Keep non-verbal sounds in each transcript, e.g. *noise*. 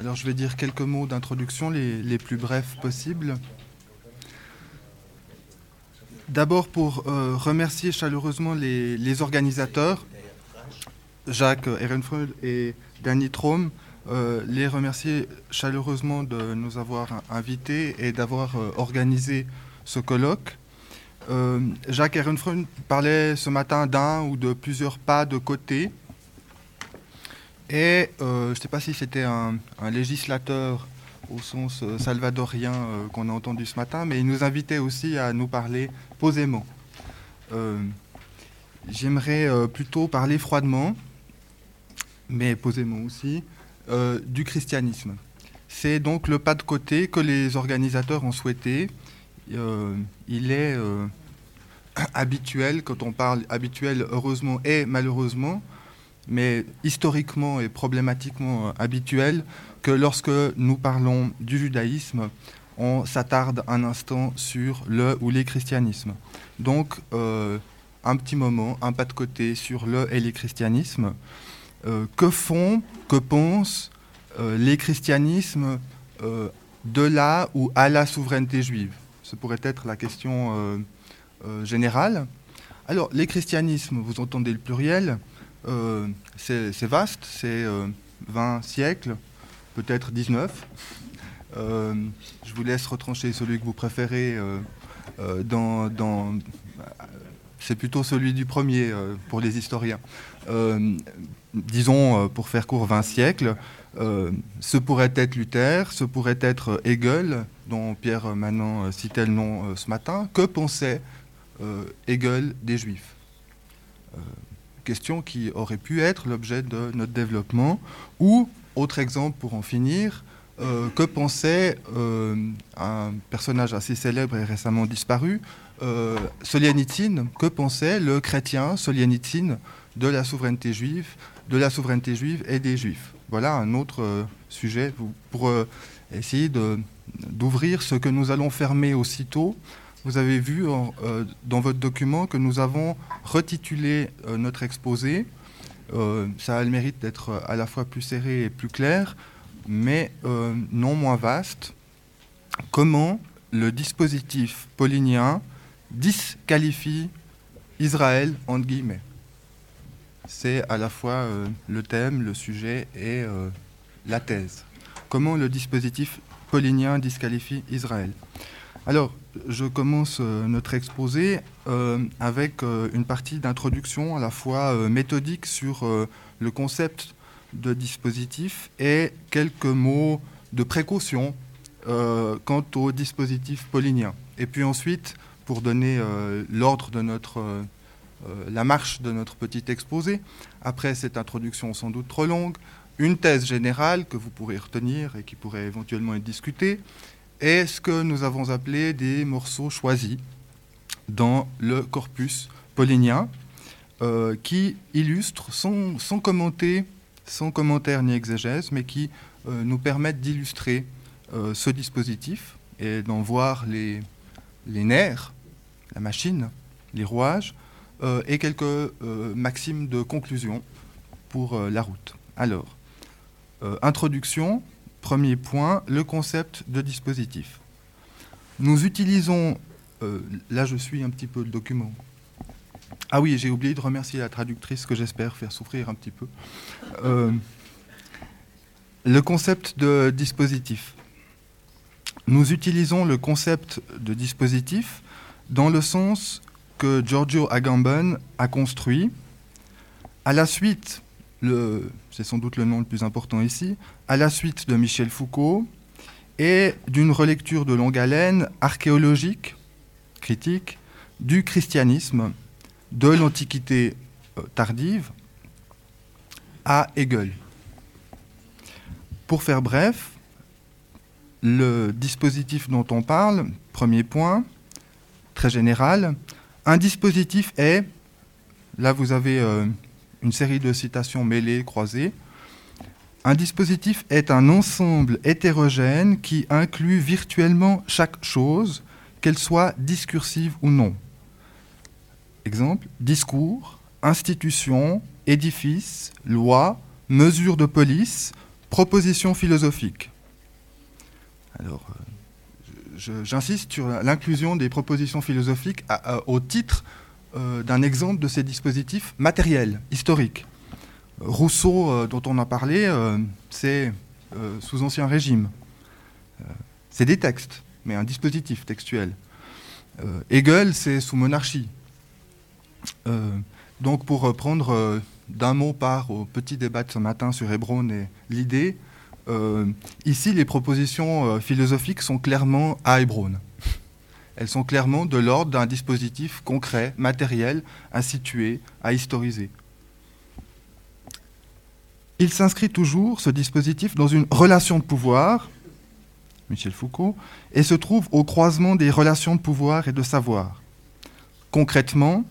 Alors je vais dire quelques mots d'introduction, les, plus brefs possibles. D'abord pour euh, remercier chaleureusement les, organisateurs, Jacques Ehrenfreud et Danny Trom, euh, les remercier chaleureusement de nous avoir invités et d'avoir euh, organisé ce colloque. Jacques Ehrenfreud parlait ce matin d'un ou de plusieurs pas de côté et euh, je ne sais pas si c'était un, législateur au sens euh, salvadorien euh, qu'on a entendu ce matin, mais il nous invitait aussi à nous parler posément. J'aimerais plutôt parler froidement, mais posément aussi, du christianisme. C'est donc le pas de côté que les organisateurs ont souhaité. il est *coughs* habituel, quand on parle habituel heureusement et malheureusement, mais historiquement et problématiquement euh, habituel que lorsque nous parlons du judaïsme, on s'attarde un instant sur le ou les christianismes. Donc, euh, un petit moment, un pas de côté sur le et les christianismes. Euh, que font, que pensent les christianismes de la ou à la souveraineté juive? Ce pourrait être la question générale. Alors, les christianismes, vous entendez le pluriel, euh, c'est vaste, c'est 20 euh, siècles, peut-être 19. Euh, je vous laisse retrancher celui que vous préférez c'est plutôt celui du premier pour les historiens. disons, pour faire court, 20 siècles. ce pourrait être Luther, ce pourrait être Hegel, dont Pierre Manon citait le nom ce matin. Que pensait Hegel des Juifs? Question qui aurait pu être l'objet de notre développement. Ou, autre exemple pour en finir, euh, que pensait euh, un personnage assez célèbre et récemment disparu, euh, Solianitine, que pensait le chrétien Solianitine de la souveraineté juive, de la souveraineté juive et des juifs? Voilà un autre sujet pour essayer d'ouvrir ce que nous allons fermer aussitôt vous avez vu euh, dans votre document que nous avons retitulé euh, notre exposé. Euh, ça a le mérite d'être à la fois plus serré et plus clair, mais non moins vaste. Comment le dispositif paulinien disqualifie Israël, entre guillemets? C'est à la fois le thème, le sujet et la thèse. Comment le dispositif paulinien disqualifie Israël? Alors, je commence euh, notre exposé euh, avec euh, une partie d'introduction à la fois méthodique sur le concept de dispositif et quelques mots de précaution quant au dispositif paulinien. Et puis ensuite, pour donner l'ordre de notre, la marche de notre petit exposé, après cette introduction sans doute trop longue, une thèse générale que vous pourrez retenir et qui pourrait éventuellement être discutée, est ce que nous avons appelé des morceaux choisis dans le corpus paulinien, euh, qui illustrent, sans, sans commentaire ni exégèse, mais qui euh, nous permettent d'illustrer euh, ce dispositif et d'en voir les nerfs, la machine, les rouages, et quelques maximes de conclusion pour la route. Alors, introduction, Premier point, le concept de dispositif. Nous utilisons, euh, là je suis un petit peu le document. Ah oui, j'ai oublié de remercier la traductrice que j'espère faire souffrir un petit peu. Euh, le concept de dispositif. Nous utilisons le concept de dispositif dans le sens que Giorgio Agamben a construit à la suite c'est sans doute le nom le plus important ici, à la suite de Michel Foucault et d'une relecture de longue haleine archéologique, critique, du christianisme de l'Antiquité euh, tardive à Hegel. Pour faire bref, le dispositif dont on parle, premier point, très général, un dispositif est, là vous avez euh, une série de citations mêlées, croisées. Un dispositif est un ensemble hétérogène qui inclut virtuellement chaque chose, qu'elle soit discursive ou non. Exemple, discours, institution, édifice, loi, mesure de police, Proposition philosophique. Alors, euh, j'insiste sur l'inclusion des propositions philosophiques au titre d'un exemple de ces dispositifs matériels, historiques. Rousseau, euh, dont on a parlé, c'est sous Ancien Régime. c'est des textes, mais un dispositif textuel. Hegel, c'est sous monarchie. donc, pour reprendre d'un mot par au petit débat de ce matin sur Hébron et l'idée, euh, ici, les propositions euh, philosophiques sont clairement à Hébron. Elles sont clairement de l'ordre d'un dispositif concret, matériel, à situer, à historiser. Il s'inscrit toujours, ce dispositif, dans une relation de pouvoir, Michel Foucault, et se trouve au croisement des relations de pouvoir et de savoir. Concrètement,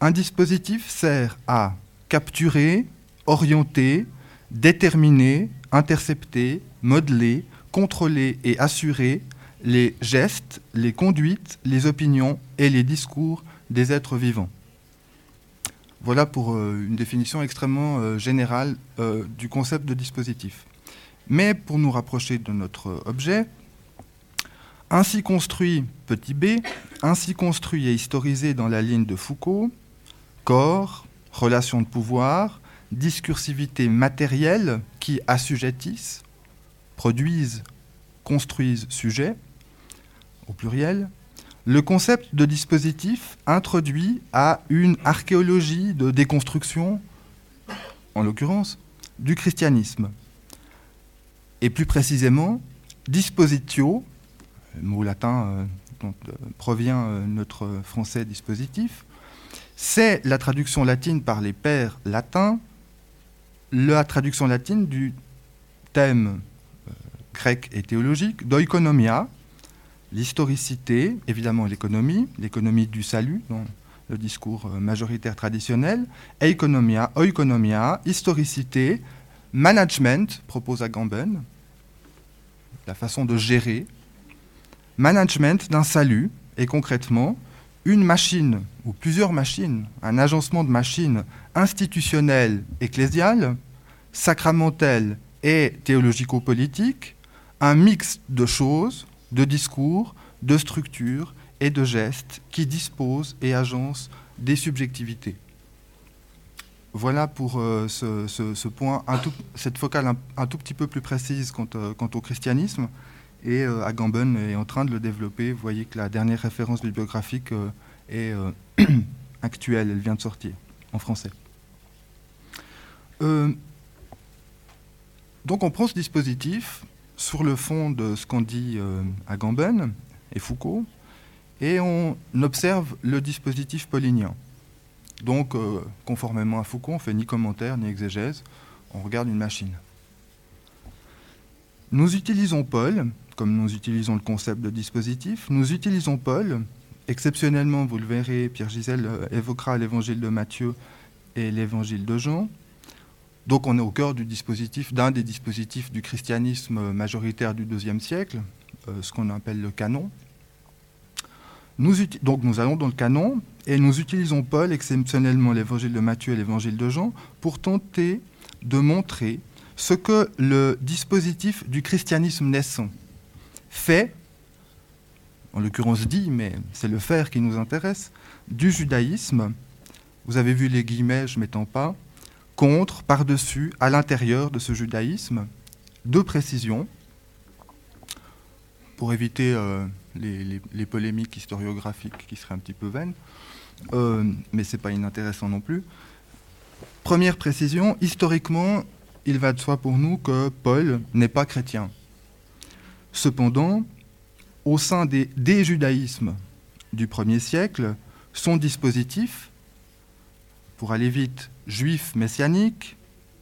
un dispositif sert à capturer, orienter, déterminer, intercepter, modeler, contrôler et assurer les gestes, les conduites, les opinions et les discours des êtres vivants. Voilà pour euh, une définition extrêmement euh, générale euh, du concept de dispositif. Mais pour nous rapprocher de notre objet, ainsi construit, petit b, ainsi construit et historisé dans la ligne de Foucault, corps, relations de pouvoir, discursivité matérielle qui assujettissent, produisent, construisent sujet, au pluriel, le concept de dispositif introduit à une archéologie de déconstruction, en l'occurrence, du christianisme. Et plus précisément, dispositio, mot latin euh, dont euh, provient euh, notre français dispositif, c'est la traduction latine par les pères latins, la traduction latine du thème grec et théologique d'oikonomia, l'historicité, évidemment l'économie, l'économie du salut dans le discours euh, majoritaire traditionnel, eikonomia, oikonomia, historicité, management, propose Agamben, la façon de gérer, management d'un salut, et concrètement, une machine ou plusieurs machines, un agencement de machines institutionnelles, ecclésiales, sacramentelles et théologico-politiques, un mix de choses, de discours, de structures et de gestes qui disposent et agencent des subjectivités. Voilà pour euh, ce, point, cette focale un, tout petit peu plus précise quant, euh, au christianisme. Et euh, Agamben est en train de le développer. Vous voyez que la dernière référence bibliographique euh, est euh, *coughs* actuelle, elle vient de sortir en français. donc on prend ce dispositif sur le fond de ce qu'ont dit Agamben et Foucault, et on observe le dispositif paulinien. Donc, conformément à Foucault, on fait ni commentaire ni exégèse, on regarde une machine. Nous utilisons Paul comme nous utilisons le concept de dispositif, nous utilisons Paul. Exceptionnellement, vous le verrez, Pierre Gisèle euh, évoquera l'évangile de Matthieu et l'évangile de Jean. Donc on est au cœur du dispositif, d'un des dispositifs du christianisme majoritaire du IIe siècle, euh, ce qu'on appelle le canon. Donc nous allons dans le canon et nous utilisons Paul, exceptionnellement l'évangile de Matthieu et l'évangile de Jean, pour tenter de montrer ce que le dispositif du christianisme naissant, fait, en l'occurrence dit, mais c'est le faire qui nous intéresse, du judaïsme, vous avez vu les guillemets, je m'étends pas, contre, par-dessus, à l'intérieur de ce judaïsme, deux précisions, pour éviter euh, les, polémiques historiographiques qui seraient un petit peu vaines, euh, mais ce n'est pas inintéressant non plus. Première précision, historiquement, il va de soi pour nous que Paul n'est pas chrétien. Cependant, au sein des, judaïsmes du premier siècle, son dispositif, pour aller vite, juif messianique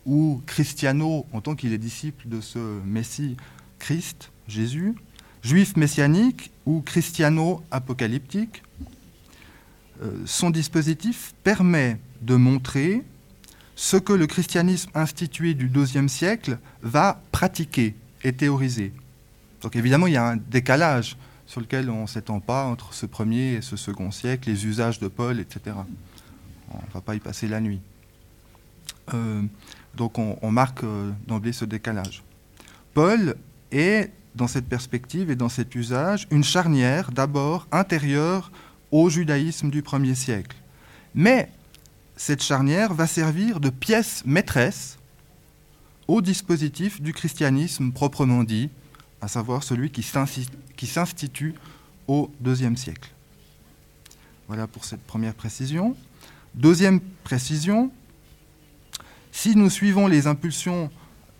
ou christiano en tant qu'il est disciple de ce Messie Christ, Jésus, juif messianique ou christiano-apocalyptique, euh, son dispositif permet de montrer ce que le christianisme institué du IIe siècle va pratiquer et théoriser. Donc évidemment, il y a un décalage sur lequel on ne s'étend pas entre ce premier et ce second siècle, les usages de Paul, etc. On ne va pas y passer la nuit. Euh, donc on, marque euh, d'emblée ce décalage. Paul est, dans cette perspective et dans cet usage, une charnière d'abord intérieure au judaïsme du premier siècle. Mais cette charnière va servir de pièce maîtresse au dispositif du christianisme proprement dit, à savoir celui qui s'institue au deuxième siècle. Voilà pour cette première précision. Deuxième précision, si nous suivons les impulsions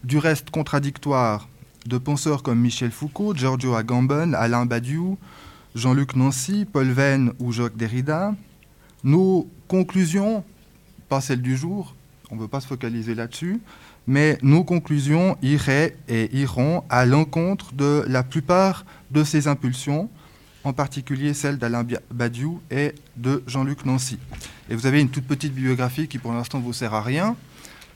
du reste contradictoires de penseurs comme Michel Foucault, Giorgio Agamben, Alain Badiou, Jean-Luc Nancy, Paul Venn ou Jacques Derrida, nos conclusions, pas celles du jour, on ne veut pas se focaliser là-dessus, mais nos conclusions iraient et iront à l'encontre de la plupart de ces impulsions, en particulier celle d'Alain Badiou et de Jean-Luc Nancy. Et vous avez une toute petite bibliographie qui pour l'instant vous sert à rien.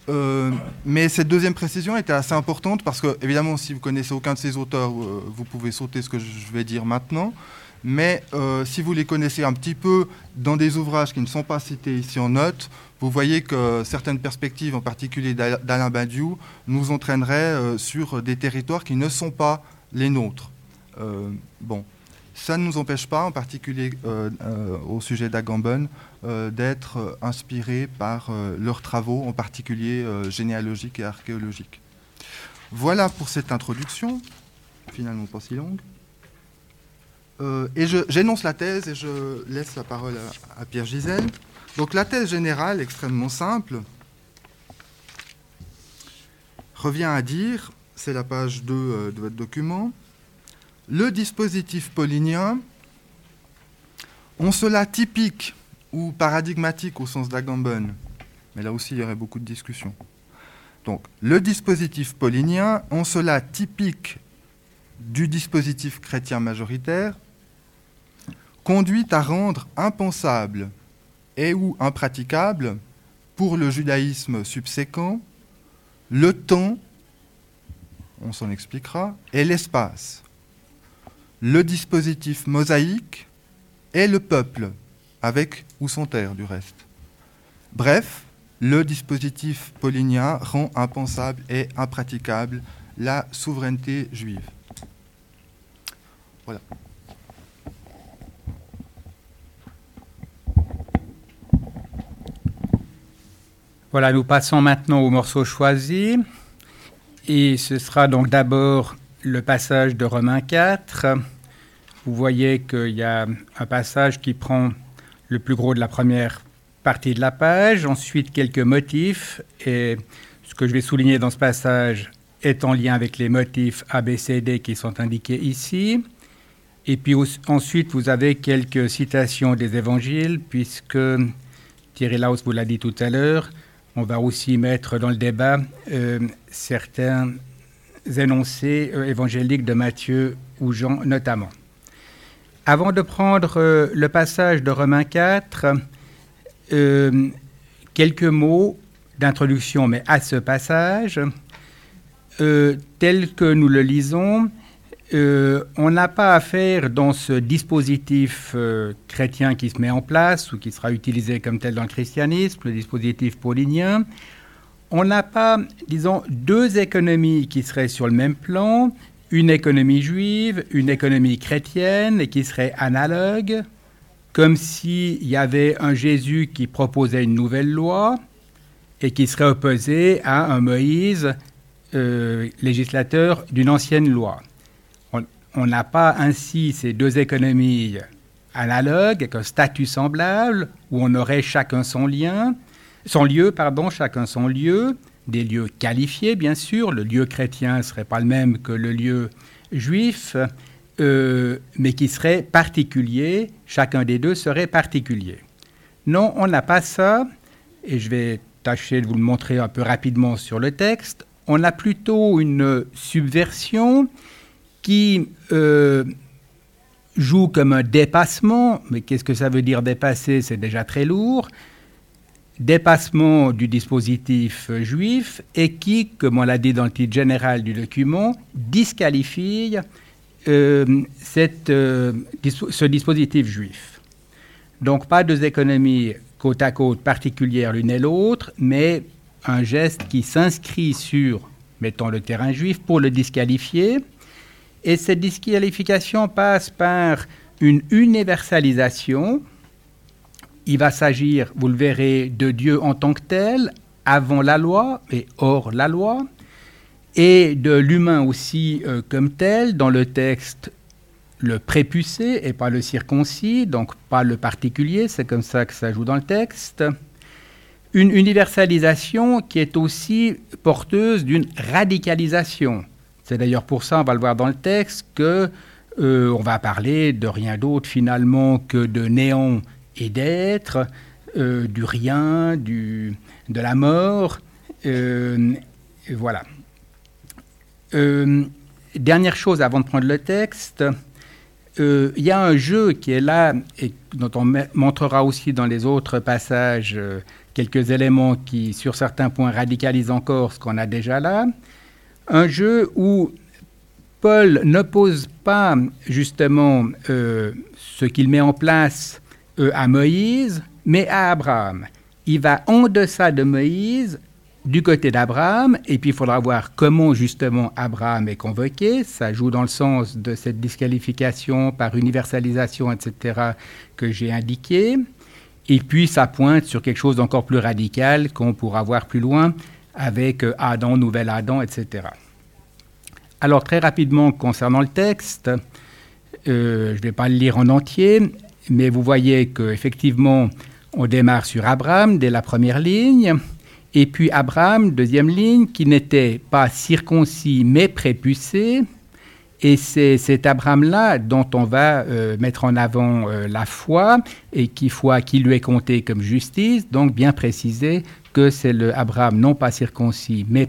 Euh, mais cette deuxième précision était assez importante parce que, évidemment, si vous connaissez aucun de ces auteurs, euh, vous pouvez sauter ce que je vais dire maintenant. Mais euh, si vous les connaissez un petit peu dans des ouvrages qui ne sont pas cités ici en notes, vous voyez que certaines perspectives, en particulier d'Alain Badiou, nous entraîneraient sur des territoires qui ne sont pas les nôtres. bon, ça ne nous empêche pas, en particulier euh, euh, au sujet d'Agamben, euh, d'être inspirés par leurs travaux, en particulier généalogiques et archéologiques. Voilà pour cette introduction, finalement pas si longue. et j'énonce la thèse et je laisse la parole à, Pierre Gisèle. Donc la thèse générale, extrêmement simple, revient à dire, c'est la page 2 de votre document, le dispositif paulinien, en cela typique ou paradigmatique au sens d'Agamben, mais là aussi il y aurait beaucoup de discussions. Donc, le dispositif paulinien, en cela typique du dispositif chrétien majoritaire, conduit à rendre impensable et ou impraticable pour le judaïsme subséquent le temps, on s'en expliquera, et l'espace le dispositif mosaïque et le peuple, avec ou sans terre du reste. Bref, le dispositif paulinien rend impensable et impraticable la souveraineté juive. Voilà. Voilà, nous passons maintenant au morceau choisi. Et ce sera donc d'abord le passage de Romains 4. Vous voyez qu'il y a un passage qui prend le plus gros de la première partie de la page, ensuite quelques motifs, et ce que je vais souligner dans ce passage est en lien avec les motifs ABCD qui sont indiqués ici. Et puis ensuite, vous avez quelques citations des évangiles, puisque Thierry Laus vous l'a dit tout à l'heure, on va aussi mettre dans le débat euh, certains énoncés euh, évangéliques de Matthieu ou Jean notamment. Avant de prendre euh, le passage de Romains 4, euh, quelques mots d'introduction, mais à ce passage, tel que nous le lisons, on n'a pas affaire dans ce dispositif chrétien qui se met en place ou qui sera utilisé comme tel dans le christianisme, le dispositif paulinien, on n'a pas, disons, deux économies qui seraient sur le même plan, une économie juive, une économie chrétienne, et qui seraient analogues, comme s'il y avait un Jésus qui proposait une nouvelle loi et qui serait opposé à un Moïse, euh, législateur d'une ancienne loi. On n'a pas ainsi ces deux économies analogues, avec un statut semblable, où on aurait chacun son lien, son lieu, pardon, chacun son lieu, des lieux qualifiés bien sûr, le lieu chrétien ne serait pas le même que le lieu juif, euh, mais qui serait particulier, chacun des deux serait particulier. Non, on n'a pas ça, et je vais tâcher de vous le montrer un peu rapidement sur le texte. On a plutôt une subversion qui euh, joue comme un dépassement, mais qu'est-ce que ça veut dire dépasser? C'est déjà très lourd dépassement du dispositif juif et qui, comme on l'a dit dans le titre général du document, disqualifie euh, euh, ce dispositif juif. Donc pas deux économies côte à côte particulières l'une et l'autre, mais un geste qui s'inscrit sur mettons le terrain juif, pour le disqualifier. Et cette disqualification passe par une universalisation. Il va s'agir, vous le verrez, de Dieu en tant que tel, avant la loi et hors la loi, et de l'humain aussi euh, comme tel, dans le texte le prépucé et pas le circoncis, donc pas le particulier, c'est comme ça que ça joue dans le texte. Une universalisation qui est aussi porteuse d'une radicalisation. C'est d'ailleurs pour ça, on va le voir dans le texte, que euh, on va parler de rien d'autre finalement que de néant et d'être, euh, du rien, du, de la mort. Euh, voilà. dernière chose avant de prendre le texte, il y a un jeu qui est là et dont on montrera aussi dans les autres passages quelques éléments qui, sur certains points, radicalisent encore ce qu'on a déjà là. Un jeu où Paul n'oppose pas justement euh, ce qu'il met en place euh, à Moïse, mais à Abraham. Il va en deçà de Moïse, du côté d'Abraham, et puis il faudra voir comment justement Abraham est convoqué. Ça joue dans le sens de cette disqualification par universalisation, etc., que j'ai indiqué. Et puis ça pointe sur quelque chose d'encore plus radical qu'on pourra voir plus loin avec euh, Adam, nouvel Adam, etc. Alors très rapidement concernant le texte, euh, je ne vais pas le lire en entier, mais vous voyez qu'effectivement on démarre sur Abraham dès la première ligne, et puis Abraham, deuxième ligne, qui n'était pas circoncis mais prépucé, et c'est cet Abraham-là dont on va euh, mettre en avant euh, la foi, et qui foi qui lui est comptée comme justice, donc bien préciser que c'est le Abraham non pas circoncis, mais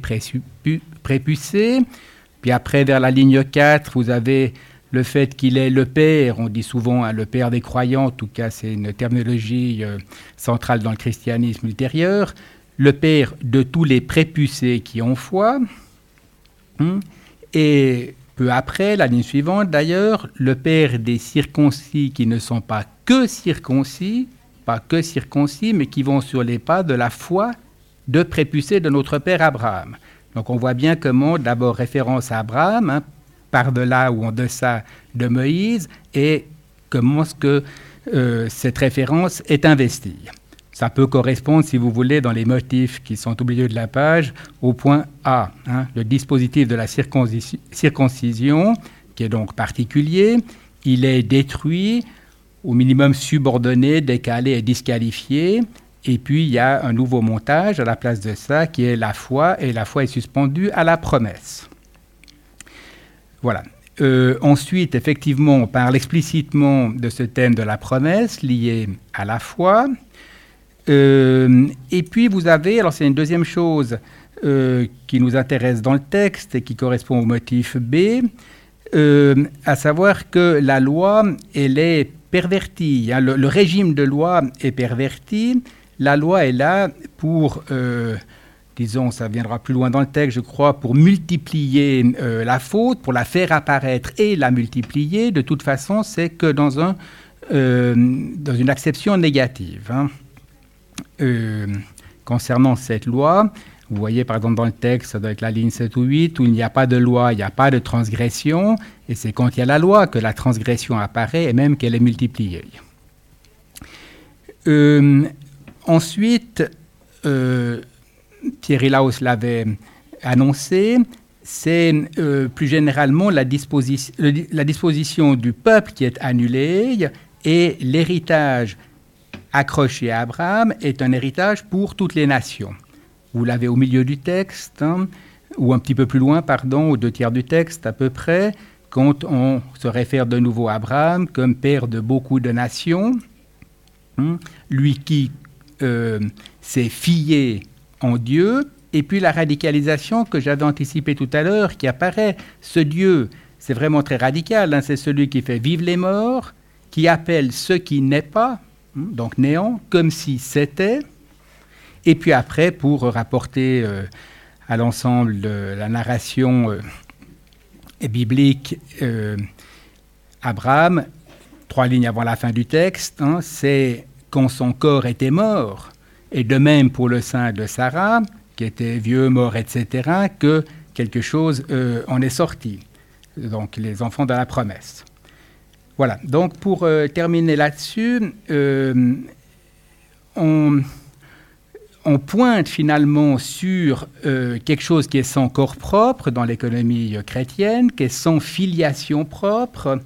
prépucé. Puis après, vers la ligne 4, vous avez le fait qu'il est le père, on dit souvent hein, le père des croyants, en tout cas c'est une terminologie euh, centrale dans le christianisme ultérieur, le père de tous les prépucés qui ont foi. Hein, et peu après, la ligne suivante d'ailleurs, le père des circoncis qui ne sont pas que circoncis, pas que circoncis, mais qui vont sur les pas de la foi de prépucés de notre père Abraham. Donc on voit bien comment d'abord référence à Abraham, hein, par-delà ou en deçà de Moïse, et comment ce que euh, cette référence est investie. Ça peut correspondre, si vous voulez, dans les motifs qui sont milieu de la page, au point A, hein, le dispositif de la circoncision, qui est donc particulier, il est détruit, au minimum subordonné, décalé et disqualifié. Et puis il y a un nouveau montage à la place de ça qui est la foi, et la foi est suspendue à la promesse. Voilà. Euh, ensuite, effectivement, on parle explicitement de ce thème de la promesse lié à la foi. Euh, et puis vous avez, alors c'est une deuxième chose euh, qui nous intéresse dans le texte et qui correspond au motif B, à savoir que la loi, elle est pervertie. Hein. le, régime de loi est perverti. La loi est là pour, disons, ça viendra plus loin dans le texte, je crois, pour multiplier la faute, pour la faire apparaître et la multiplier. De toute façon, c'est que dans, un, dans une acception négative. Hein. Euh, concernant cette loi, vous voyez par exemple dans le texte, ça doit être la ligne 7 ou 8, où il n'y a pas de loi, il n'y a pas de transgression, et c'est quand il y a la loi que la transgression apparaît et même qu'elle est multipliée. Euh, ensuite, euh, Thierry Laos l'avait annoncé, c'est plus généralement la, la disposition du peuple qui est annulée et l'héritage accroché à Abraham est un héritage pour toutes les nations. Vous l'avez au milieu du texte, hein, ou un petit peu plus loin, pardon, aux deux tiers du texte à peu près, quand on se réfère de nouveau à Abraham comme père de beaucoup de nations, hein, lui qui euh, s'est fié en Dieu, et puis la radicalisation que j'avais anticipée tout à l'heure, qui apparaît, ce Dieu, c'est vraiment très radical, hein, c'est celui qui fait vivre les morts, qui appelle ce qui n'est pas, Hmm? donc néant, comme si c'était. Et puis après, pour rapporter euh, à l'ensemble de la narration euh, biblique, euh, Abraham, trois lignes avant la fin du texte, hein, c'est quand son corps était mort, et de même pour le sein de Sarah, qui était vieux, mort, etc., que quelque chose en est sorti. Donc les enfants de la promesse. Voilà, donc pour terminer là-dessus, on, on, pointe finalement sur quelque chose qui est sans corps propre dans l'économie chrétienne, qui est sans filiation propre,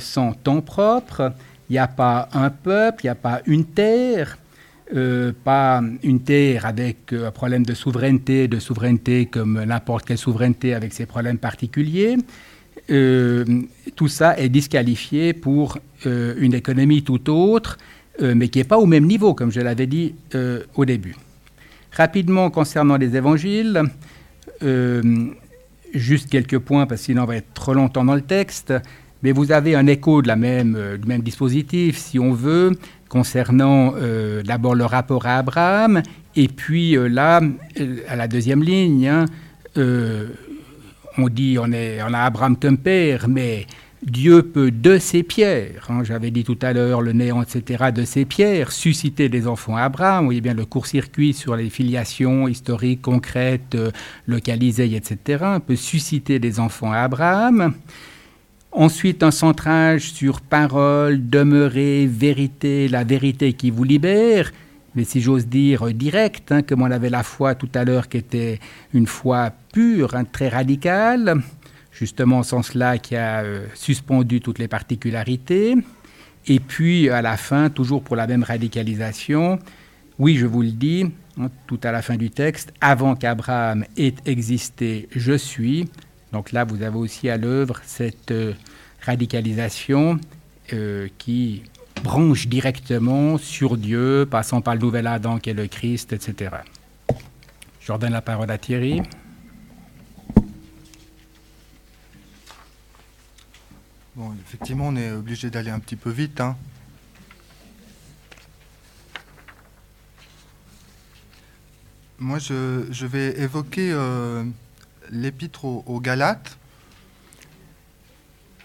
sans temps propre, il n'y a pas un peuple, il n'y a pas une terre, euh, pas une terre avec euh, un problème de souveraineté, de souveraineté comme n'importe quelle souveraineté avec ses problèmes particuliers. Euh, tout ça est disqualifié pour une économie tout autre, mais qui n'est pas au même niveau, comme je l'avais dit au début. Rapidement, concernant les évangiles, juste quelques points, parce sinon on va être trop longtemps dans le texte mais vous avez un écho de la même, du même dispositif, si on veut, concernant euh, d'abord le rapport à Abraham, et puis euh, là, à la deuxième ligne, hein, on dit on, est, a Abraham comme père, mais Dieu peut de ses pierres, hein, j'avais dit tout à l'heure le néant, etc., de ses pierres, susciter des enfants à Abraham. Vous voyez bien le court-circuit sur les filiations historiques, concrètes, localisées, etc. Peut susciter des enfants à Abraham. Ensuite, un centrage sur parole, demeurer, vérité, la vérité qui vous libère, mais si j'ose dire direct, hein, comme on avait la foi tout à l'heure qui était une foi pure, hein, très radicale, justement en ce sens-là qui a euh, suspendu toutes les particularités. Et puis à la fin, toujours pour la même radicalisation, oui, je vous le dis, hein, tout à la fin du texte, avant qu'Abraham ait existé, je suis. Donc là, vous avez aussi à l'œuvre cette euh, radicalisation euh, qui branche directement sur Dieu, passant par le nouvel Adam qui est le Christ, etc. Je redonne la parole à Thierry. Bon, effectivement, on est obligé d'aller un petit peu vite. Hein. Moi, je, vais évoquer euh, l'épître aux Galates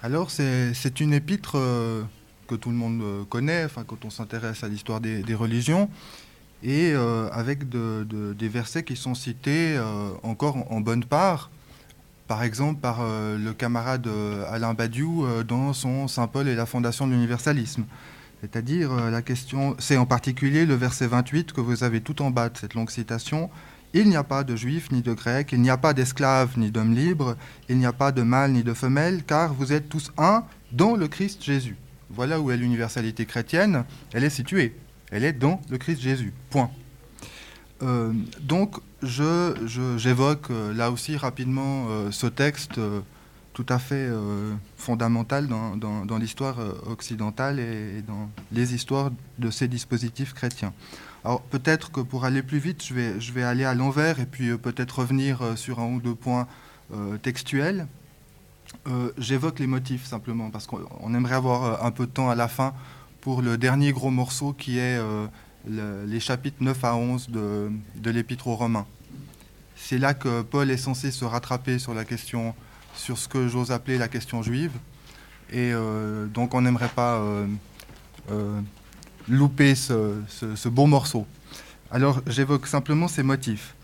alors, c'est une épître euh, que tout le monde euh, connaît, quand on s'intéresse à l'histoire des, religions, et euh, avec des versets qui sont cités encore en, bonne part, par exemple par le camarade Alain Badiou dans son Saint Paul et la fondation de l'universalisme. C'est-à-dire, la question, c'est en particulier le verset 28 que vous avez tout en bas de cette longue citation. Il n'y a pas de juifs ni de grecs, il n'y a pas d'esclaves ni d'hommes libres, il n'y a pas de mâle ni de femelle, car vous êtes tous un dans le Christ Jésus. Voilà où est l'universalité chrétienne, elle est située, elle est dans le Christ Jésus. Point. Euh, donc, j'évoque je, euh, là aussi rapidement euh, ce texte tout à fait fondamental dans, dans l'histoire occidentale et dans les histoires de ces dispositifs chrétiens. Alors peut-être que pour aller plus vite, je vais, je vais aller à l'envers et puis euh, peut-être revenir euh, sur un ou deux points euh, textuels. J'évoque les motifs simplement parce qu'on aimerait avoir un peu de temps à la fin pour le dernier gros morceau qui est les chapitres 9 à 11 de, de l'Épître aux Romains. C'est là que Paul est censé se rattraper sur la question, sur ce que j'ose appeler la question juive. Et donc on n'aimerait pas louper ce, beau morceau. Alors j'évoque simplement ces motifs.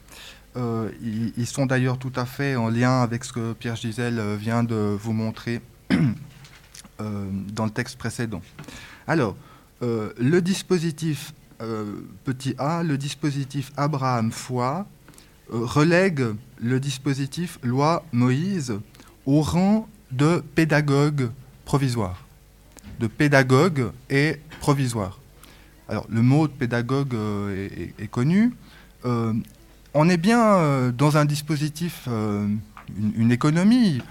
Euh, ils, sont d'ailleurs tout à fait en lien avec ce que Pierre Gisèle vient de vous montrer *clears throat* euh, dans le texte précédent. Alors, euh, le dispositif petit a, le dispositif Abraham foi, relègue le dispositif loi Moïse au rang de pédagogue provisoire. De pédagogue et provisoire. Alors, le mot de pédagogue euh, est, connu. Euh, on est bien euh, dans un dispositif, une, économie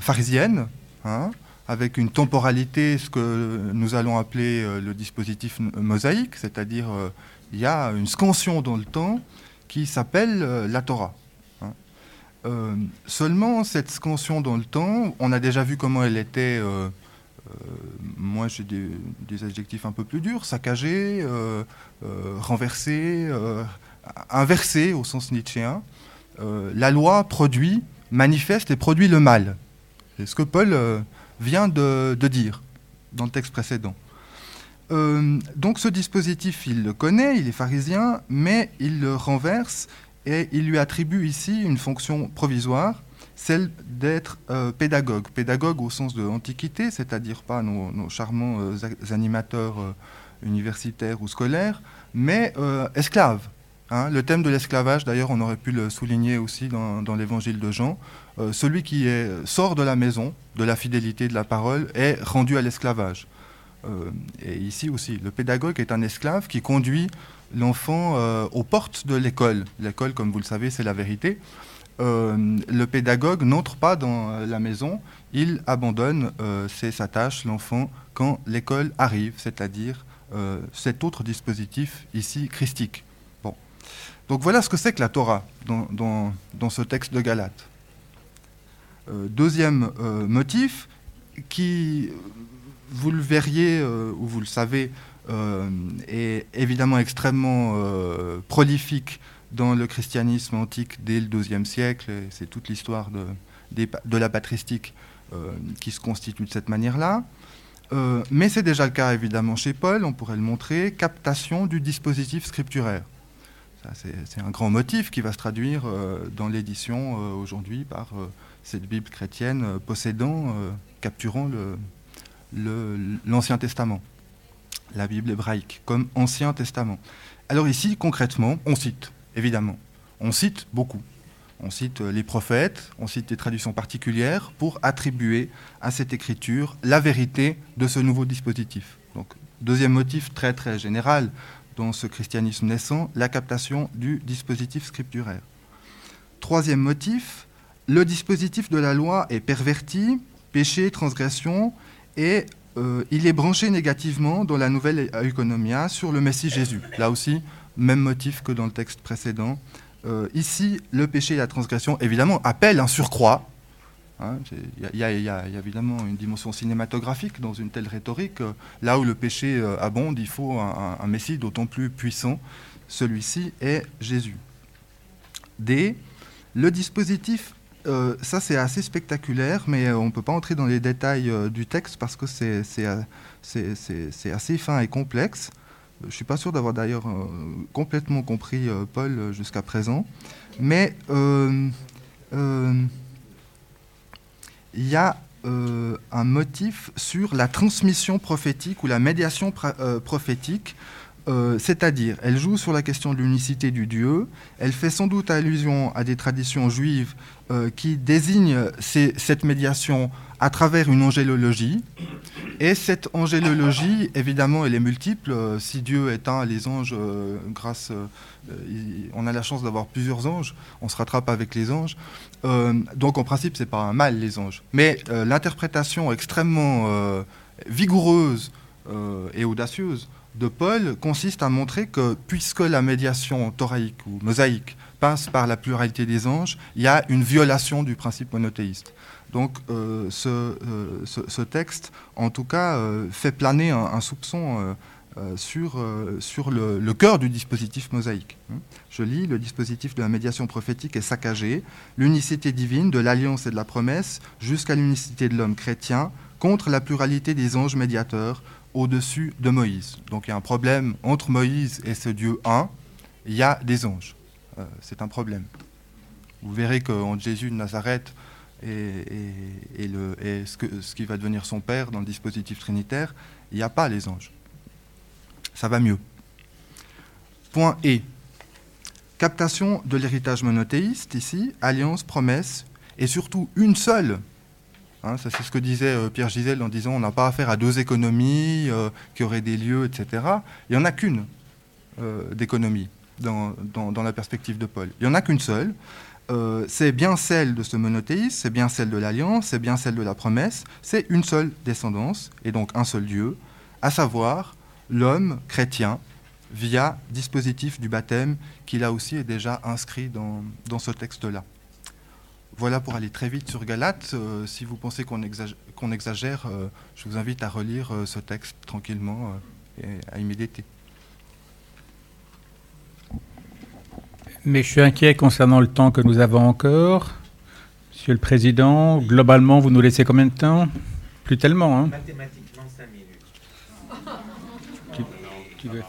pharisienne, hein, avec une temporalité, ce que nous allons appeler le dispositif mosaïque, c'est-à-dire il y a une scansion dans le temps qui s'appelle la Torah. Hein. seulement cette scansion dans le temps, on a déjà vu comment elle était moi, j'ai des, adjectifs un peu plus durs, saccagé, euh, euh, renversé, inversé au sens nietzschéen. la loi produit, manifeste et produit le mal. C'est ce que Paul vient de, dire dans le texte précédent. donc ce dispositif, il le connaît, il est pharisien, mais il le renverse et il lui attribue ici une fonction provisoire, celle d'être euh, pédagogue. Pédagogue au sens de antiquité, c'est-à-dire pas nos, charmants euh, animateurs euh, universitaires ou scolaires, mais esclave. Hein. le thème de l'esclavage, d'ailleurs, on aurait pu le souligner aussi dans, l'évangile de Jean. celui qui est, sort de la maison, de la fidélité de la parole, est rendu à l'esclavage. et ici aussi, le pédagogue est un esclave qui conduit l'enfant aux portes de l'école. L'école, comme vous le savez, c'est la vérité. Euh, le pédagogue n'entre pas dans euh, la maison, il abandonne euh, sa tâche, l'enfant, quand l'école arrive, c'est-à-dire cet autre dispositif ici christique. Bon. Donc voilà ce que c'est que la Torah dans, dans, ce texte de Galate. deuxième motif, qui, vous le verriez ou vous le savez, est évidemment extrêmement prolifique dans le christianisme antique dès le XIIe siècle, c'est toute l'histoire de, de, la patristique euh, qui se constitue de cette manière-là. Euh, mais c'est déjà le cas évidemment chez Paul, on pourrait le montrer, captation du dispositif scripturaire. C'est un grand motif qui va se traduire euh, dans l'édition aujourd'hui par cette Bible chrétienne possédant, capturant l'Ancien Testament, la Bible hébraïque, comme Ancien Testament. Alors ici, concrètement, on cite évidemment. On cite beaucoup. On cite euh, les prophètes, on cite des traductions particulières pour attribuer à cette écriture la vérité de ce nouveau dispositif. Deuxième motif très très général dans ce christianisme naissant, la captation du dispositif scripturaire. Troisième motif, le dispositif de la loi est perverti, péché, transgression, et euh, il est branché négativement dans la nouvelle Euconomia sur le Messie Jésus. Là aussi, même motif que dans le texte précédent. Euh, ici, le péché et la transgression, évidemment, appellent un surcroît. Il y, a évidemment une dimension cinématographique dans une telle rhétorique. Là où le péché euh, abonde, il faut un, Messie d'autant plus puissant. Celui-ci est Jésus. D. Le dispositif, euh, ça c'est assez spectaculaire, mais on ne peut pas entrer dans les détails du texte parce que c'est assez fin et complexe. Je ne suis pas sûr d'avoir d'ailleurs euh, complètement compris euh, Paul euh, jusqu'à présent. Mais il y a un motif sur la transmission prophétique ou la médiation prophétique. C'est-à-dire, elle joue sur la question de l'unicité du Dieu, elle fait sans doute allusion à des traditions juives qui désignent cette médiation à travers une angélologie, et cette angélologie, évidemment, elle est multiple. Euh, si Dieu est un, les anges, euh, grâce, euh, on a la chance d'avoir plusieurs anges, on se rattrape avec les anges. donc en principe, c'est pas un mal les anges. Mais l'interprétation extrêmement vigoureuse et audacieuse de Paul consiste à montrer que puisque la médiation thoraïque ou mosaïque passe par la pluralité des anges, il y a une violation du principe monothéiste. Donc euh, euh, ce, texte, en tout cas, euh, fait planer un, soupçon sur, le, cœur du dispositif mosaïque. Hein. Je lis, le dispositif de la médiation prophétique est saccagé, l'unicité divine de l'alliance et de la promesse jusqu'à l'unicité de l'homme chrétien contre la pluralité des anges médiateurs au-dessus de Moïse. Donc il y a un problème entre Moïse et ce Dieu un, il y a des anges. C'est un problème. Vous verrez qu'en Jésus de Nazareth, et, ce, qui va devenir son père dans le dispositif trinitaire, il n'y a pas les anges. Ça va mieux. Point E. Captation de l'héritage monothéiste, ici, alliance, promesse, et surtout une seule. Hein, ça, c'est ce que disait euh, Pierre Gisèle en disant on n'a pas affaire à deux économies euh, qui auraient des lieux, etc. Il n'y en a qu'une euh, d'économie dans, la perspective de Paul. Il n'y en a qu'une seule. Euh, c'est bien celle de ce monothéisme, c'est bien celle de l'alliance, c'est bien celle de la promesse, c'est une seule descendance, et donc un seul Dieu, à savoir l'homme chrétien, via dispositif du baptême, qui là aussi est déjà inscrit dans, ce texte-là. Voilà pour aller très vite sur Galate. Euh, si vous pensez qu'on exagère, euh, je vous invite à relire ce texte tranquillement et à y méditer. Mais je suis inquiet concernant le temps que nous avons encore. Monsieur le Président, globalement, vous nous laissez combien de temps? Plus tellement, hein Mathématiquement, 5 minutes. Qui, veut?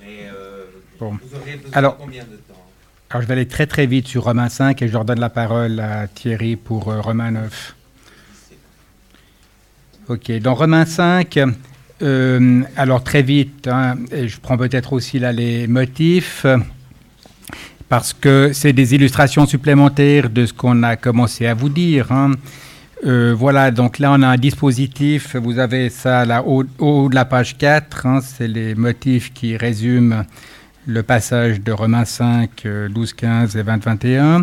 Mais euh, vous aurez besoin Alors, combien de temps? Alors je vais aller très très vite sur Romains 5 et je redonne la parole à Thierry pour euh, Romains 9. Ok, dans Romains 5, euh, alors très vite, hein, je prends peut-être aussi là les motifs, parce que c'est des illustrations supplémentaires de ce qu'on a commencé à vous dire. Hein. Euh, voilà, donc là on a un dispositif, vous avez ça là au haut de la page 4, hein, c'est les motifs qui résument le passage de Romains 5, 12, 15 et 20, 21.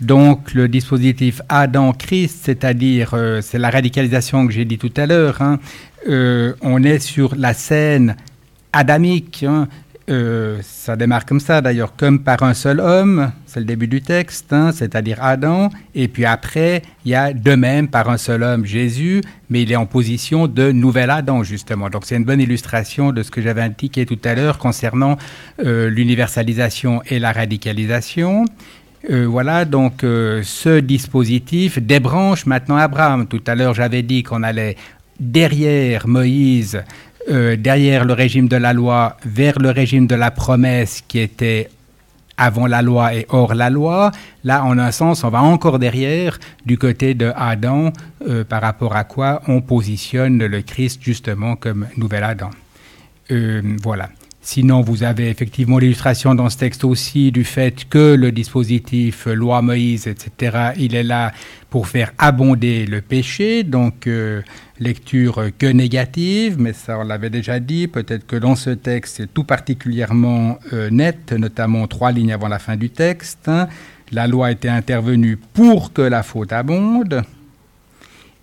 Donc le dispositif Adam-Christ, c'est-à-dire, euh, c'est la radicalisation que j'ai dit tout à l'heure, hein. euh, on est sur la scène adamique. Euh, ça démarre comme ça d'ailleurs, comme par un seul homme, c'est le début du texte, hein, c'est-à-dire Adam, et puis après, il y a de même par un seul homme Jésus, mais il est en position de nouvel Adam justement. Donc c'est une bonne illustration de ce que j'avais indiqué tout à l'heure concernant euh, l'universalisation et la radicalisation. Euh, voilà, donc ce dispositif débranche maintenant Abraham. Tout à l'heure, j'avais dit qu'on allait derrière Moïse euh, derrière le régime de la loi vers le régime de la promesse qui était avant la loi et hors la loi. Là, en un sens, on va encore derrière du côté de Adam, euh, par rapport à quoi on positionne le Christ justement comme nouvel Adam. Euh, voilà. Sinon, vous avez effectivement l'illustration dans ce texte aussi du fait que le dispositif loi Moïse, etc., il est là pour faire abonder le péché. Donc, lecture que négative, mais ça on l'avait déjà dit, peut-être que dans ce texte c'est tout particulièrement euh, net, notamment trois lignes avant la fin du texte. La loi était intervenue pour que la faute abonde.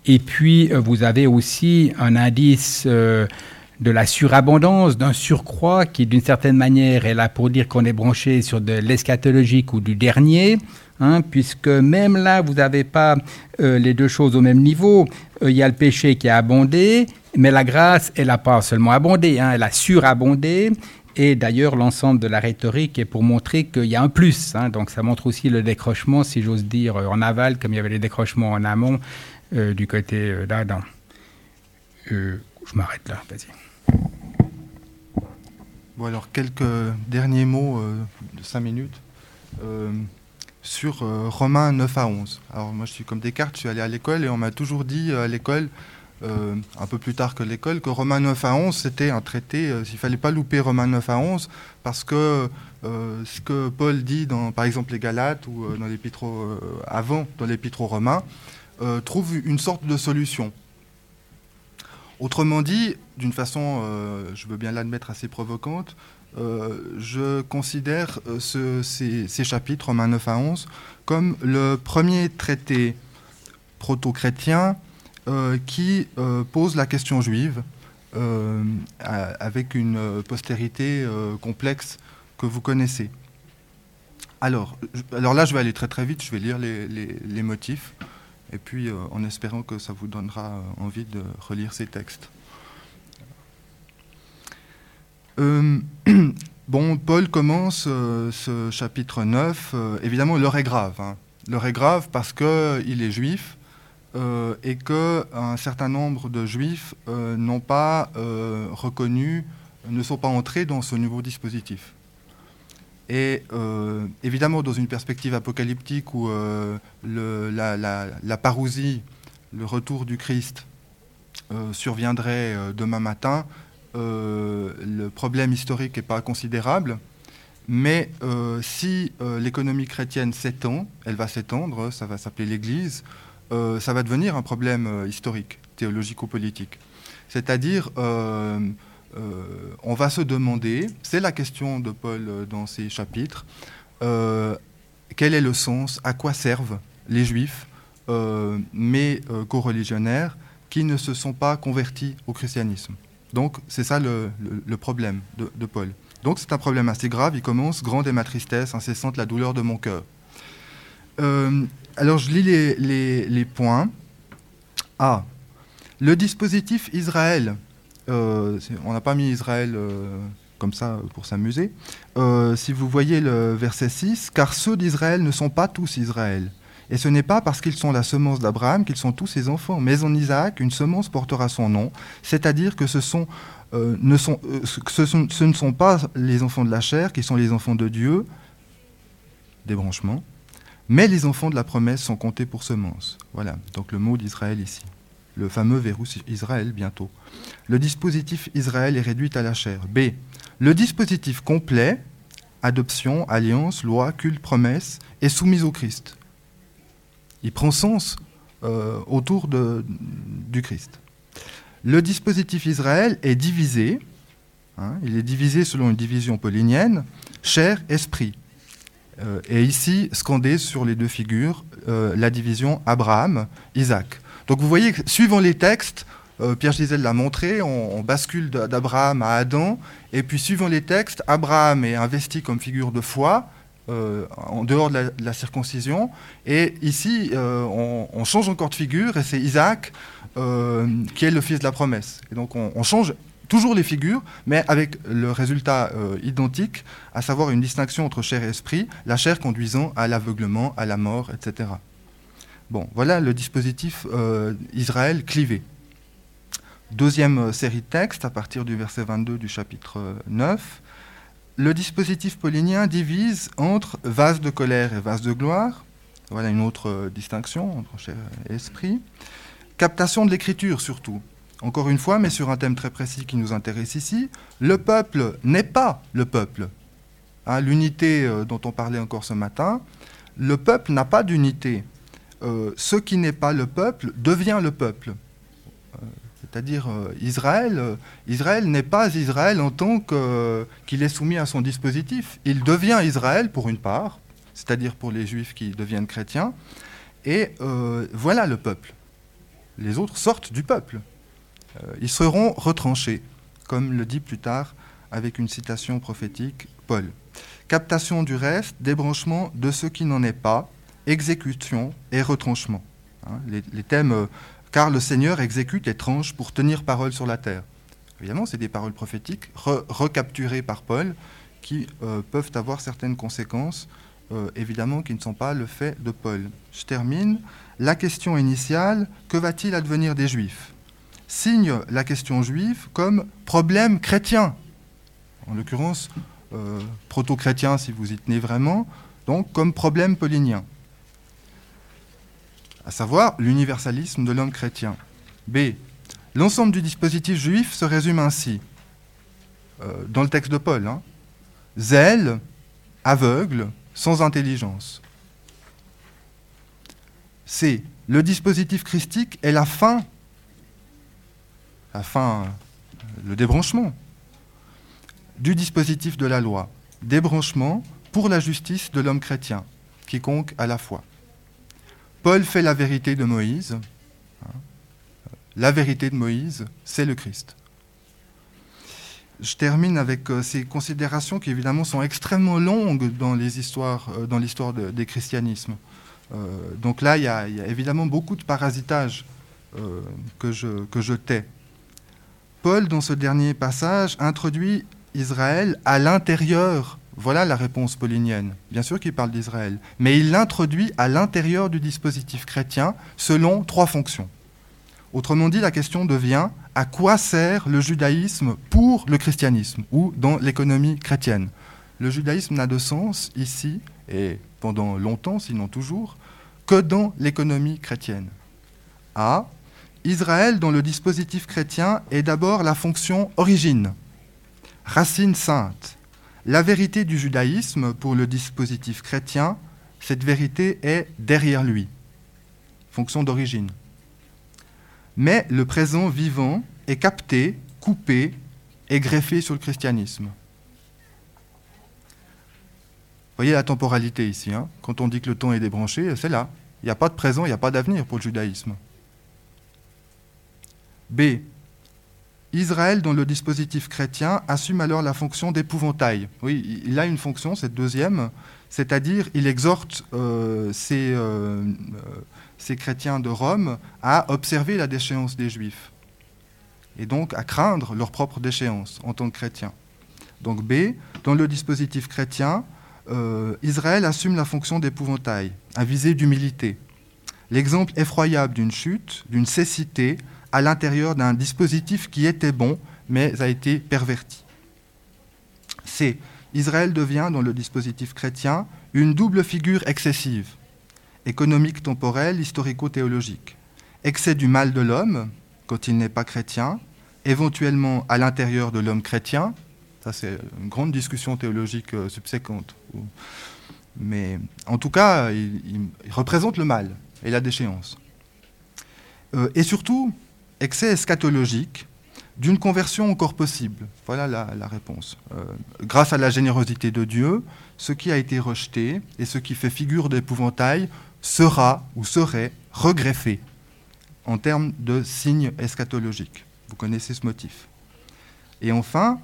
Et puis euh, vous avez aussi un indice euh, de la surabondance, d'un surcroît qui d'une certaine manière est là pour dire qu'on est branché sur de l'eschatologique ou du dernier. Hein, puisque même là, vous n'avez pas les deux choses au même niveau. Euh, il y a le péché qui a abondé, mais la grâce, elle n'a pas seulement abondé, hein, elle a surabondé. Et d'ailleurs, l'ensemble de la rhétorique est pour montrer qu'il y a un plus. Hein. donc ça montre aussi le décrochement, si j'ose dire, en aval, comme il y avait les décrochements en amont euh, du côté euh, d'Adam. je m'arrête là, vas-y. Bon, alors quelques derniers mots de cinq minutes sur euh, Romains 9 à 11. Alors moi je suis comme Descartes, je suis allé à l'école et on m'a toujours dit euh, à l'école, euh, un peu plus tard que l'école, que Romains 9 à 11 c'était un traité, il fallait pas louper Romains 9 à 11 parce que ce que Paul dit dans par exemple les Galates ou dans l'épître avant, dans l'épître aux Romains, trouve une sorte de solution. Autrement dit, d'une façon, je veux bien l'admettre, assez provocante, euh, je considère euh, ces, chapitres, Romains 9 à 11, comme le premier traité proto-chrétien euh, qui pose la question juive avec une postérité complexe que vous connaissez. Alors, alors là, je vais aller très très vite, je vais lire les, motifs, et puis en espérant que ça vous donnera envie de relire ces textes. Euh, *clears throat* bon, Paul commence euh, ce chapitre 9. Euh, évidemment, l'heure est grave. Hein. L'heure est grave parce qu'il est juif et qu'un certain nombre de juifs n'ont pas reconnu, ne sont pas entrés dans ce nouveau dispositif. Et évidemment, dans une perspective apocalyptique où la, la, parousie, le retour du Christ surviendrait demain matin, euh, le problème historique n'est pas considérable, mais euh, si euh, l'économie chrétienne s'étend, elle va s'étendre, ça va s'appeler l'Église, ça va devenir un problème historique, théologico-politique. C'est-à-dire, on va se demander, c'est la question de Paul dans ces chapitres, quel est le sens, à quoi servent les juifs, mais co-religionnaires, qui ne se sont pas convertis au christianisme donc c'est ça le, problème de, Paul. Donc c'est un problème assez grave. Il commence grande est ma tristesse, incessante la douleur de mon cœur. Euh, alors je lis les, points. Ah, le dispositif Israël. Euh, on n'a pas mis Israël euh, comme ça pour s'amuser. si vous voyez le verset 6, car ceux d'Israël ne sont pas tous Israël. Et ce n'est pas parce qu'ils sont la semence d'Abraham qu'ils sont tous ses enfants. Mais en Isaac, une semence portera son nom, c'est-à-dire que ce, sont, euh, ne sont, euh, ce, ne sont pas les enfants de la chair qui sont les enfants de Dieu, débranchement. Mais les enfants de la promesse sont comptés pour semences. Voilà, donc le mot d'Israël ici. Le fameux verrou Israël bientôt. Le dispositif Israël est réduit à la chair. B. Le dispositif complet, adoption, alliance, loi, culte, promesse, est soumis au Christ. Il prend sens euh, autour du Christ. Le dispositif Israël est divisé, hein, il est divisé selon une division paulinienne, chair, esprit. Euh, et ici, scandé sur les deux figures, euh, la division Abraham-Isaac. Donc vous voyez, suivant les textes, euh, Pierre Gisèle l'a montré, on, bascule d'Abraham à Adam, et puis suivant les textes, Abraham est investi comme figure de foi, en dehors de la, circoncision, et ici, on, change encore de figure, et c'est Isaac qui est le fils de la promesse. Et donc on change toujours les figures, mais avec le résultat euh, identique, à savoir une distinction entre chair et esprit, la chair conduisant à l'aveuglement, à la mort, etc. Bon, voilà le dispositif euh, Israël clivé. Deuxième euh, série de textes, à partir du verset 22 du chapitre 9. Le dispositif paulinien divise entre vase de colère et vase de gloire. Voilà une autre distinction entre chair esprit. Captation de l'écriture surtout encore une fois, mais sur un thème très précis qui nous intéresse ici, le peuple n'est pas le peuple. Hein, l'unité euh, dont on parlait encore ce matin, le peuple n'a pas d'unité. Euh, ce qui n'est pas le peuple devient le peuple. Euh, c'est-à-dire Israël, Israël n'est pas Israël en tant qu'il est soumis à son dispositif. Il devient Israël pour une part, c'est-à-dire pour les juifs qui deviennent chrétiens, et voilà le peuple. Les autres sortent du peuple. Euh, ils seront retranchés, comme le dit plus tard avec une citation prophétique Paul. Captation du reste, débranchement de ce qui n'en est pas, exécution et retranchement. Hein, les, thèmes euh, car le Seigneur exécute et tranche pour tenir parole sur la terre. Évidemment, c'est des paroles prophétiques recapturées par Paul qui euh, peuvent avoir certaines conséquences, évidemment, qui ne sont pas le fait de Paul. Je termine. La question initiale, que va-t-il advenir des Juifs? Signe la question juive comme problème chrétien, en l'occurrence euh, proto-chrétien si vous y tenez vraiment, donc comme problème paulinien, à savoir l'universalisme de l'homme chrétien. B. L'ensemble du dispositif juif se résume ainsi, euh, dans le texte de Paul, hein. zèle, aveugle, sans intelligence. C. Le dispositif christique est la fin afin le débranchement du dispositif de la loi, débranchement pour la justice de l'homme chrétien, quiconque à la foi. Paul fait la vérité de Moïse. La vérité de Moïse, c'est le Christ. Je termine avec euh, ces considérations qui évidemment sont extrêmement longues dans les histoires, euh, dans l'histoire des christianismes. Euh, donc là, il y, a, évidemment beaucoup de parasitage que, je, que je tais. Paul, dans ce dernier passage, introduit Israël à l'intérieur. Voilà la réponse paulinienne. Bien sûr qu'il parle d'Israël, mais il l'introduit à l'intérieur du dispositif chrétien selon trois fonctions. Autrement dit, la question devient à quoi sert le judaïsme pour le christianisme ou dans l'économie chrétienne? Le judaïsme n'a de sens ici, et pendant longtemps, sinon toujours, que dans l'économie chrétienne. A. Israël, dans le dispositif chrétien, est d'abord la fonction origine, racine sainte. La vérité du judaïsme, pour le dispositif chrétien, cette vérité est derrière lui, fonction d'origine. Mais le présent vivant est capté, coupé et greffé sur le christianisme. Vous voyez la temporalité ici. Hein. Quand on dit que le temps est débranché, c'est là. Il n'y a pas de présent, il n'y a pas d'avenir pour le judaïsme. B. Israël, dans le dispositif chrétien, assume alors la fonction d'épouvantail. Oui, il a une fonction, cette deuxième, c'est-à-dire il exhorte euh, euh, ces, chrétiens de Rome à observer la déchéance des Juifs et donc à craindre leur propre déchéance en tant que chrétiens. Donc B, dans le dispositif chrétien, euh, Israël assume la fonction d'épouvantail, à visée d'humilité. L'exemple effroyable d'une chute, d'une cécité, à l'intérieur d'un dispositif qui était bon, mais a été perverti. C'est Israël devient, dans le dispositif chrétien, une double figure excessive, économique temporelle, historico-théologique. Excès du mal de l'homme, quand il n'est pas chrétien, éventuellement à l'intérieur de l'homme chrétien, ça c'est une grande discussion théologique euh, subséquente. Mais en tout cas, il, représente le mal et la déchéance. Euh, et surtout, excès eschatologique d'une conversion encore possible. Voilà la, réponse. Euh, grâce à la générosité de Dieu, ce qui a été rejeté et ce qui fait figure d'épouvantail sera ou serait regreffé en termes de signes eschatologiques. Vous connaissez ce motif. Et enfin,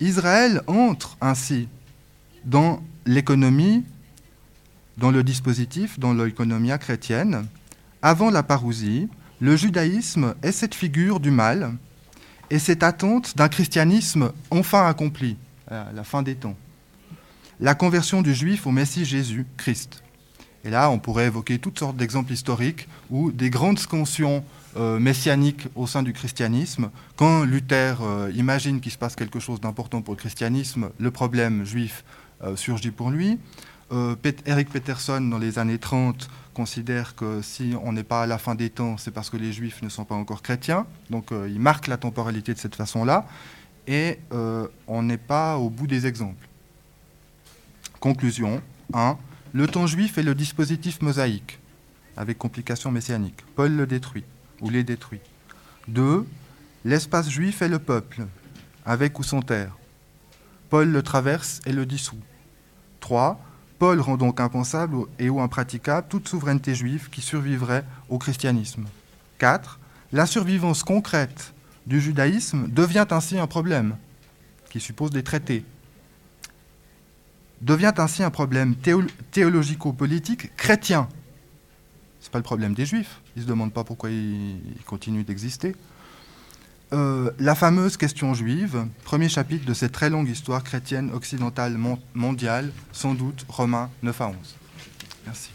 Israël entre ainsi dans l'économie, dans le dispositif, dans l'économie chrétienne. Avant la parousie, le judaïsme est cette figure du mal et cette attente d'un christianisme enfin accompli, à la fin des temps. La conversion du juif au Messie Jésus, Christ. Et là, on pourrait évoquer toutes sortes d'exemples historiques où des grandes scansions euh, messianiques au sein du christianisme, quand Luther euh, imagine qu'il se passe quelque chose d'important pour le christianisme, le problème juif euh, surgit pour lui. Eric Peterson, dans les années 30, considère que si on n'est pas à la fin des temps, c'est parce que les juifs ne sont pas encore chrétiens. Donc il marque la temporalité de cette façon-là. Et on n'est pas au bout des exemples. Conclusion 1. Le temps juif est le dispositif mosaïque, avec complications messianiques. Paul le détruit, ou les détruit. 2. L'espace juif est le peuple, avec ou sans terre. Paul le traverse et le dissout. 3. Paul rend donc impensable et ou impraticable toute souveraineté juive qui survivrait au christianisme. 4. La survivance concrète du judaïsme devient ainsi un problème qui suppose des traités, devient ainsi un problème théologico-politique chrétien. Ce n'est pas le problème des juifs. Ils ne se demandent pas pourquoi ils, continuent d'exister. Euh, la fameuse question juive, premier chapitre de cette très longue histoire chrétienne occidentale mondiale, sans doute Romains 9 à 11. Merci.